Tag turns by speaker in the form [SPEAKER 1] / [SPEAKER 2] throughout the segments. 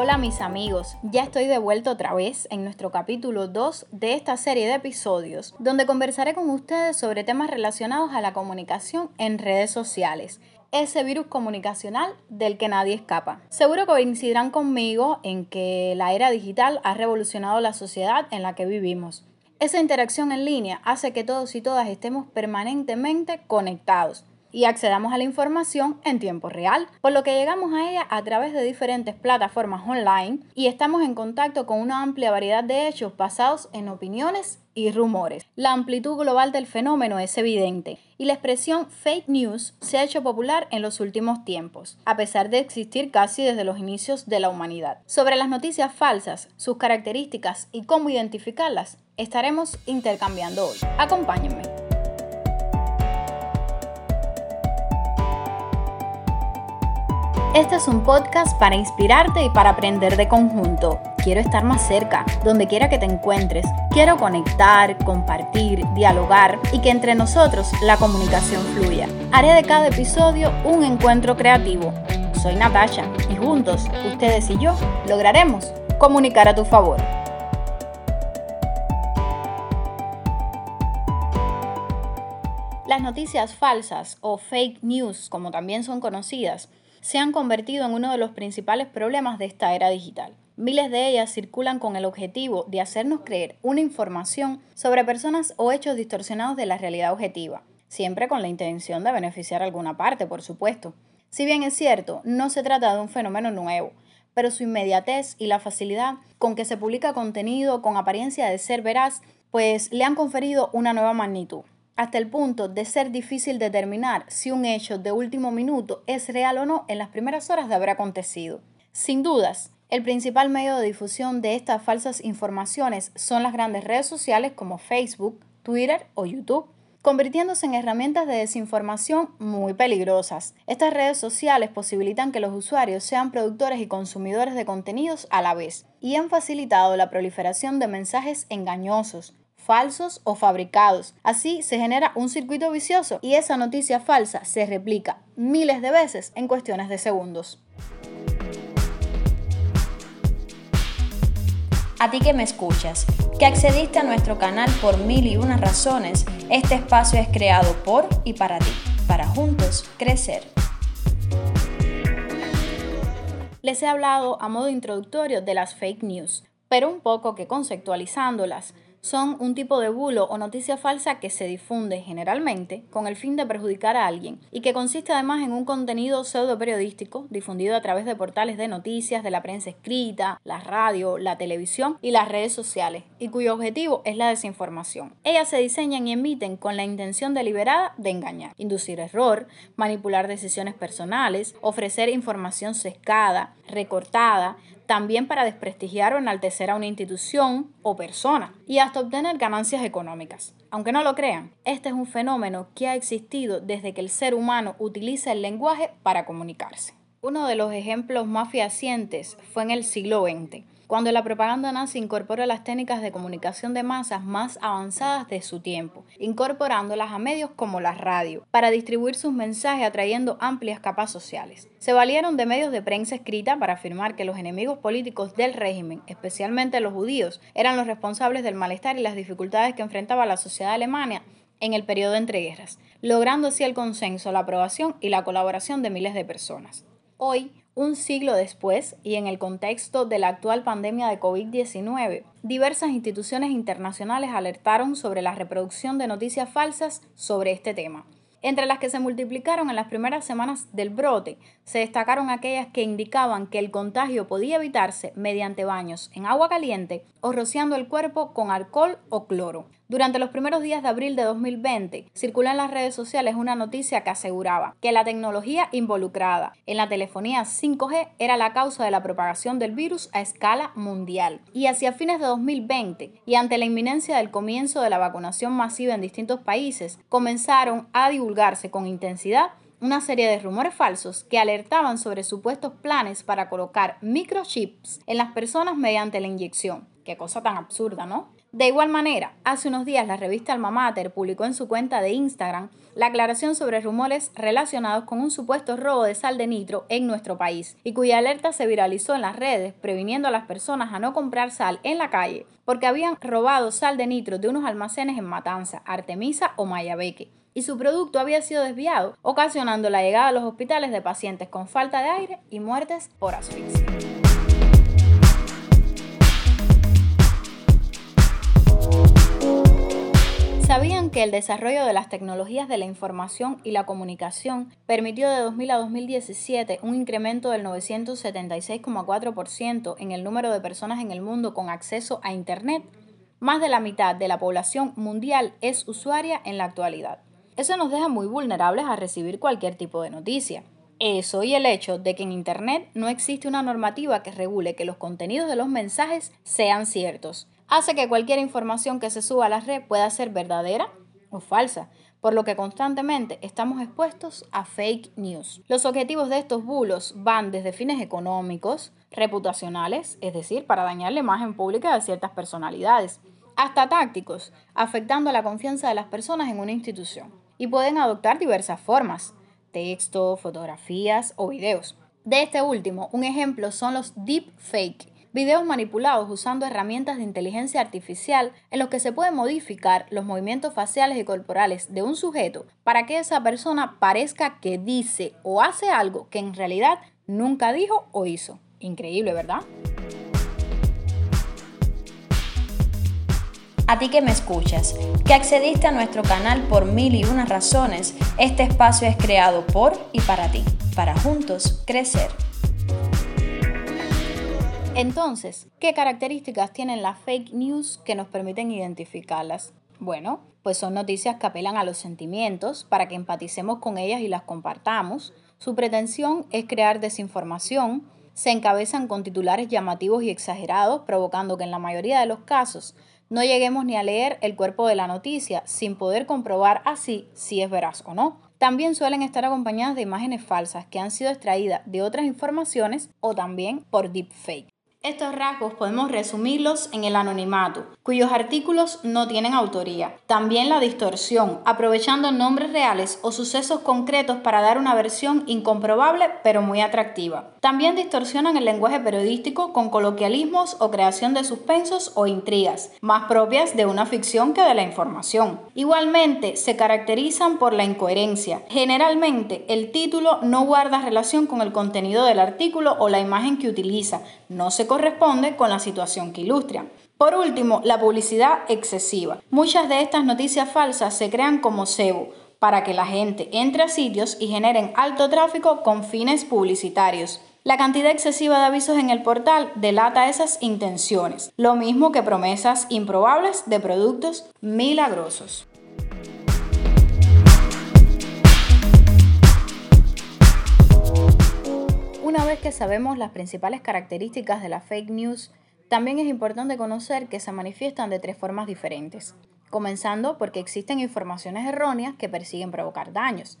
[SPEAKER 1] Hola, mis amigos, ya estoy de vuelta otra vez en nuestro capítulo 2 de esta serie de episodios, donde conversaré con ustedes sobre temas relacionados a la comunicación en redes sociales, ese virus comunicacional del que nadie escapa. Seguro coincidirán conmigo en que la era digital ha revolucionado la sociedad en la que vivimos. Esa interacción en línea hace que todos y todas estemos permanentemente conectados y accedamos a la información en tiempo real, por lo que llegamos a ella a través de diferentes plataformas online y estamos en contacto con una amplia variedad de hechos basados en opiniones y rumores. La amplitud global del fenómeno es evidente y la expresión fake news se ha hecho popular en los últimos tiempos, a pesar de existir casi desde los inicios de la humanidad. Sobre las noticias falsas, sus características y cómo identificarlas, estaremos intercambiando hoy. Acompáñenme. Este es un podcast para inspirarte y para aprender de conjunto. Quiero estar más cerca, donde quiera que te encuentres. Quiero conectar, compartir, dialogar y que entre nosotros la comunicación fluya. Haré de cada episodio un encuentro creativo. Soy Natasha y juntos, ustedes y yo, lograremos comunicar a tu favor. Las noticias falsas o fake news, como también son conocidas, se han convertido en uno de los principales problemas de esta era digital. Miles de ellas circulan con el objetivo de hacernos creer una información sobre personas o hechos distorsionados de la realidad objetiva, siempre con la intención de beneficiar a alguna parte, por supuesto. Si bien es cierto, no se trata de un fenómeno nuevo, pero su inmediatez y la facilidad con que se publica contenido con apariencia de ser veraz, pues le han conferido una nueva magnitud hasta el punto de ser difícil determinar si un hecho de último minuto es real o no en las primeras horas de haber acontecido. Sin dudas, el principal medio de difusión de estas falsas informaciones son las grandes redes sociales como Facebook, Twitter o YouTube, convirtiéndose en herramientas de desinformación muy peligrosas. Estas redes sociales posibilitan que los usuarios sean productores y consumidores de contenidos a la vez y han facilitado la proliferación de mensajes engañosos, falsos o fabricados. Así se genera un circuito vicioso y esa noticia falsa se replica miles de veces en cuestiones de segundos. A ti que me escuchas, que accediste a nuestro canal por mil y unas razones, este espacio es creado por y para ti, para juntos crecer. Les he hablado a modo introductorio de las fake news, pero un poco que conceptualizándolas, son un tipo de bulo o noticia falsa que se difunde generalmente con el fin de perjudicar a alguien y que consiste además en un contenido pseudo periodístico difundido a través de portales de noticias, de la prensa escrita, la radio, la televisión y las redes sociales y cuyo objetivo es la desinformación. Ellas se diseñan y emiten con la intención deliberada de engañar, inducir error, manipular decisiones personales, ofrecer información sesgada, recortada, también para desprestigiar o enaltecer a una institución o persona y hasta obtener ganancias económicas. Aunque no lo crean, este es un fenómeno que ha existido desde que el ser humano utiliza el lenguaje para comunicarse. Uno de los ejemplos más fehacientes fue en el siglo XX cuando la propaganda nazi incorpora las técnicas de comunicación de masas más avanzadas de su tiempo, incorporándolas a medios como la radio, para distribuir sus mensajes atrayendo amplias capas sociales. Se valieron de medios de prensa escrita para afirmar que los enemigos políticos del régimen, especialmente los judíos, eran los responsables del malestar y las dificultades que enfrentaba la sociedad alemana en el periodo entre guerras, logrando así el consenso, la aprobación y la colaboración de miles de personas. Hoy, un siglo después, y en el contexto de la actual pandemia de COVID-19, diversas instituciones internacionales alertaron sobre la reproducción de noticias falsas sobre este tema. Entre las que se multiplicaron en las primeras semanas del brote, se destacaron aquellas que indicaban que el contagio podía evitarse mediante baños en agua caliente o rociando el cuerpo con alcohol o cloro. Durante los primeros días de abril de 2020, circuló en las redes sociales una noticia que aseguraba que la tecnología involucrada en la telefonía 5G era la causa de la propagación del virus a escala mundial. Y hacia fines de 2020, y ante la inminencia del comienzo de la vacunación masiva en distintos países, comenzaron a con intensidad una serie de rumores falsos que alertaban sobre supuestos planes para colocar microchips en las personas mediante la inyección. Qué cosa tan absurda, ¿no? De igual manera, hace unos días la revista Alma Mater publicó en su cuenta de Instagram la aclaración sobre rumores relacionados con un supuesto robo de sal de nitro en nuestro país y cuya alerta se viralizó en las redes previniendo a las personas a no comprar sal en la calle porque habían robado sal de nitro de unos almacenes en Matanza, Artemisa o Mayabeque y su producto había sido desviado, ocasionando la llegada a los hospitales de pacientes con falta de aire y muertes por asfixia. ¿Sabían que el desarrollo de las tecnologías de la información y la comunicación permitió de 2000 a 2017 un incremento del 976,4% en el número de personas en el mundo con acceso a Internet? Más de la mitad de la población mundial es usuaria en la actualidad. Eso nos deja muy vulnerables a recibir cualquier tipo de noticia. Eso y el hecho de que en Internet no existe una normativa que regule que los contenidos de los mensajes sean ciertos hace que cualquier información que se suba a la red pueda ser verdadera o falsa, por lo que constantemente estamos expuestos a fake news. Los objetivos de estos bulos van desde fines económicos, reputacionales, es decir, para dañar la imagen pública de ciertas personalidades, hasta tácticos, afectando la confianza de las personas en una institución. Y pueden adoptar diversas formas, texto, fotografías o videos. De este último, un ejemplo son los deepfake, videos manipulados usando herramientas de inteligencia artificial en los que se puede modificar los movimientos faciales y corporales de un sujeto para que esa persona parezca que dice o hace algo que en realidad nunca dijo o hizo. Increíble, ¿verdad?
[SPEAKER 2] A ti que me escuchas, que accediste a nuestro canal por mil y unas razones, este espacio es creado por y para ti, para juntos crecer.
[SPEAKER 1] Entonces, ¿qué características tienen las fake news que nos permiten identificarlas? Bueno, pues son noticias que apelan a los sentimientos para que empaticemos con ellas y las compartamos. Su pretensión es crear desinformación. Se encabezan con titulares llamativos y exagerados, provocando que en la mayoría de los casos no lleguemos ni a leer el cuerpo de la noticia sin poder comprobar así si es veraz o no. También suelen estar acompañadas de imágenes falsas que han sido extraídas de otras informaciones o también por deepfake. Estos rasgos podemos resumirlos en el anonimato, cuyos artículos no tienen autoría. También la distorsión, aprovechando nombres reales o sucesos concretos para dar una versión incomprobable pero muy atractiva. También distorsionan el lenguaje periodístico con coloquialismos o creación de suspensos o intrigas, más propias de una ficción que de la información. Igualmente, se caracterizan por la incoherencia. Generalmente, el título no guarda relación con el contenido del artículo o la imagen que utiliza, no se corresponde con la situación que ilustra. Por último, la publicidad excesiva. Muchas de estas noticias falsas se crean como cebo para que la gente entre a sitios y generen alto tráfico con fines publicitarios. La cantidad excesiva de avisos en el portal delata esas intenciones, lo mismo que promesas improbables de productos milagrosos. Una vez que sabemos las principales características de la fake news, también es importante conocer que se manifiestan de tres formas diferentes, comenzando porque existen informaciones erróneas que persiguen provocar daños.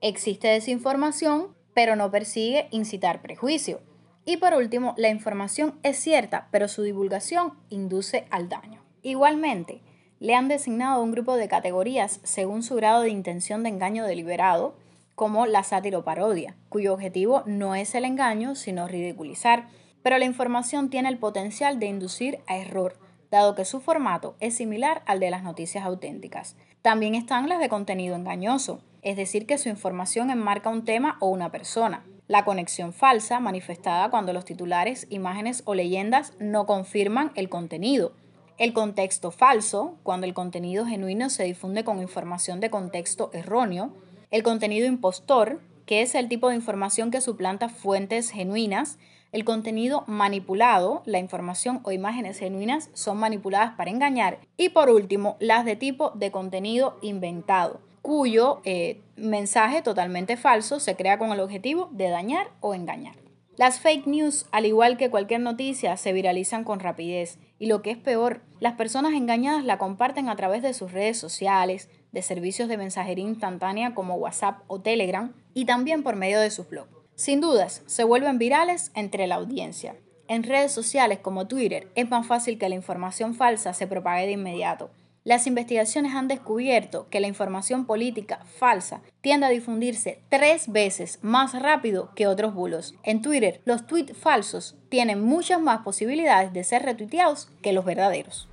[SPEAKER 1] Existe desinformación, pero no persigue incitar prejuicio. Y por último, la información es cierta, pero su divulgación induce al daño. Igualmente, le han designado un grupo de categorías según su grado de intención de engaño deliberado, como la sátiro-parodia, cuyo objetivo no es el engaño, sino ridiculizar, pero la información tiene el potencial de inducir a error, dado que su formato es similar al de las noticias auténticas. También están las de contenido engañoso, es decir, que su información enmarca un tema o una persona. La conexión falsa, manifestada cuando los titulares, imágenes o leyendas no confirman el contenido. El contexto falso, cuando el contenido genuino se difunde con información de contexto erróneo el contenido impostor, que es el tipo de información que suplanta fuentes genuinas, el contenido manipulado, la información o imágenes genuinas son manipuladas para engañar, y por último, las de tipo de contenido inventado, cuyo eh, mensaje totalmente falso se crea con el objetivo de dañar o engañar. Las fake news, al igual que cualquier noticia, se viralizan con rapidez. Y lo que es peor, las personas engañadas la comparten a través de sus redes sociales, de servicios de mensajería instantánea como WhatsApp o Telegram y también por medio de sus blogs. Sin dudas, se vuelven virales entre la audiencia. En redes sociales como Twitter es más fácil que la información falsa se propague de inmediato. Las investigaciones han descubierto que la información política falsa tiende a difundirse tres veces más rápido que otros bulos. En Twitter, los tweets falsos tienen muchas más posibilidades de ser retuiteados que los verdaderos.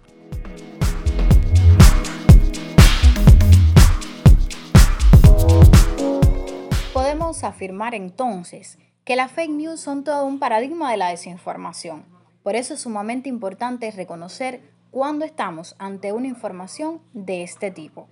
[SPEAKER 1] Podemos afirmar entonces que las fake news son todo un paradigma de la desinformación. Por eso es sumamente importante reconocer cuando estamos ante una información de este tipo.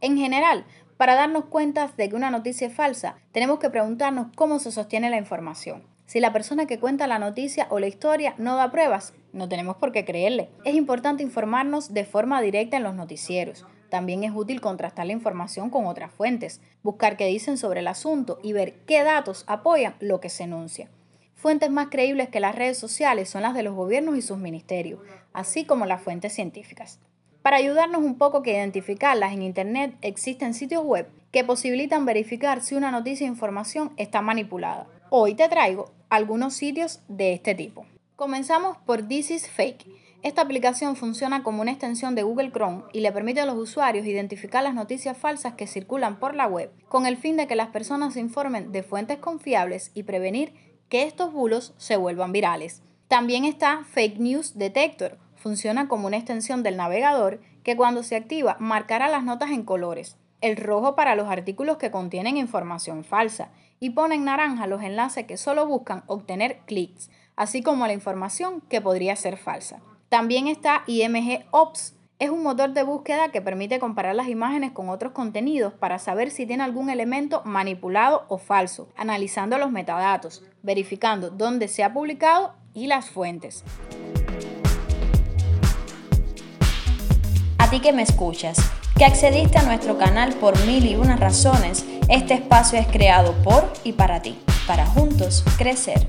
[SPEAKER 1] En general, para darnos cuenta de que una noticia es falsa, tenemos que preguntarnos cómo se sostiene la información. Si la persona que cuenta la noticia o la historia no da pruebas, no tenemos por qué creerle. Es importante informarnos de forma directa en los noticieros. También es útil contrastar la información con otras fuentes, buscar qué dicen sobre el asunto y ver qué datos apoyan lo que se enuncia. Fuentes más creíbles que las redes sociales son las de los gobiernos y sus ministerios, así como las fuentes científicas. Para ayudarnos un poco que identificarlas en Internet existen sitios web que posibilitan verificar si una noticia o información está manipulada. Hoy te traigo algunos sitios de este tipo. Comenzamos por This is Fake. Esta aplicación funciona como una extensión de Google Chrome y le permite a los usuarios identificar las noticias falsas que circulan por la web, con el fin de que las personas se informen de fuentes confiables y prevenir que estos bulos se vuelvan virales. También está Fake News Detector. Funciona como una extensión del navegador que cuando se activa marcará las notas en colores. El rojo para los artículos que contienen información falsa y pone en naranja los enlaces que solo buscan obtener clics, así como la información que podría ser falsa. También está IMG Ops, es un motor de búsqueda que permite comparar las imágenes con otros contenidos para saber si tiene algún elemento manipulado o falso, analizando los metadatos, verificando dónde se ha publicado y las fuentes.
[SPEAKER 2] A ti que me escuchas, que accediste a nuestro canal por mil y unas razones, este espacio es creado por y para ti, para juntos crecer.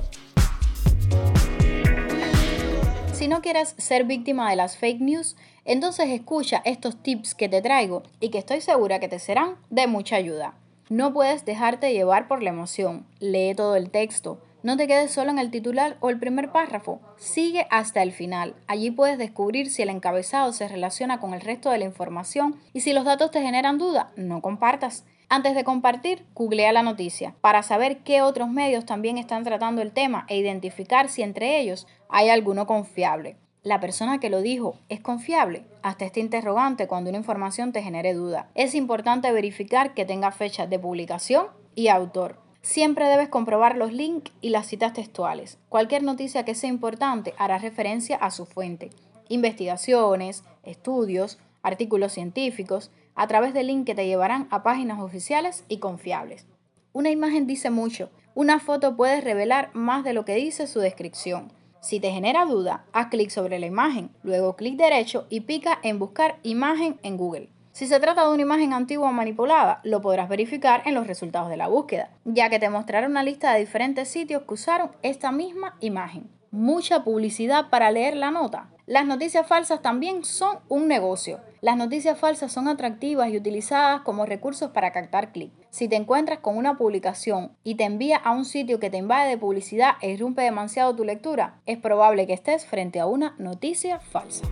[SPEAKER 1] Si no quieres ser víctima de las fake news, entonces escucha estos tips que te traigo y que estoy segura que te serán de mucha ayuda. No puedes dejarte llevar por la emoción. Lee todo el texto. No te quedes solo en el titular o el primer párrafo. Sigue hasta el final. Allí puedes descubrir si el encabezado se relaciona con el resto de la información y si los datos te generan duda, no compartas. Antes de compartir, googlea la noticia para saber qué otros medios también están tratando el tema e identificar si entre ellos hay alguno confiable. La persona que lo dijo es confiable hasta este interrogante cuando una información te genere duda. Es importante verificar que tenga fecha de publicación y autor. Siempre debes comprobar los links y las citas textuales. Cualquier noticia que sea importante hará referencia a su fuente. Investigaciones, estudios, artículos científicos, a través de links que te llevarán a páginas oficiales y confiables. Una imagen dice mucho, una foto puede revelar más de lo que dice su descripción. Si te genera duda, haz clic sobre la imagen, luego clic derecho y pica en buscar imagen en Google. Si se trata de una imagen antigua o manipulada, lo podrás verificar en los resultados de la búsqueda, ya que te mostrará una lista de diferentes sitios que usaron esta misma imagen. Mucha publicidad para leer la nota. Las noticias falsas también son un negocio. Las noticias falsas son atractivas y utilizadas como recursos para captar clics. Si te encuentras con una publicación y te envía a un sitio que te invade de publicidad e irrumpe demasiado tu lectura, es probable que estés frente a una noticia falsa.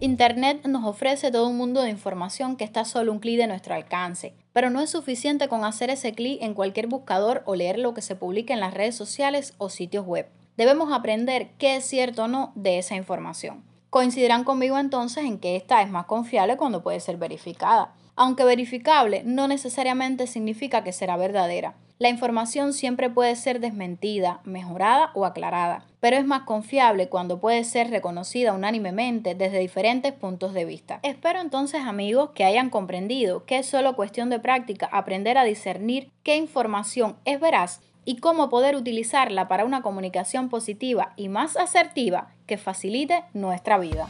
[SPEAKER 1] Internet nos ofrece todo un mundo de información que está solo un clic de nuestro alcance, pero no es suficiente con hacer ese clic en cualquier buscador o leer lo que se publica en las redes sociales o sitios web. Debemos aprender qué es cierto o no de esa información. Coincidirán conmigo entonces en que esta es más confiable cuando puede ser verificada. Aunque verificable no necesariamente significa que será verdadera. La información siempre puede ser desmentida, mejorada o aclarada, pero es más confiable cuando puede ser reconocida unánimemente desde diferentes puntos de vista. Espero entonces amigos que hayan comprendido que es solo cuestión de práctica aprender a discernir qué información es veraz y cómo poder utilizarla para una comunicación positiva y más asertiva que facilite nuestra vida.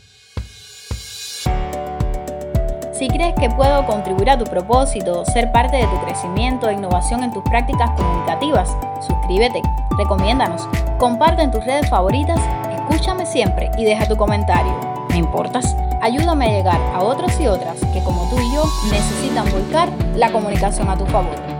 [SPEAKER 1] Si crees que puedo contribuir a tu propósito, ser parte de tu crecimiento e innovación en tus prácticas comunicativas, suscríbete, recomiéndanos, comparte en tus redes favoritas, escúchame siempre y deja tu comentario. ¿Me importas? Ayúdame a llegar a otros y otras que como tú y yo necesitan volcar la comunicación a tu favor.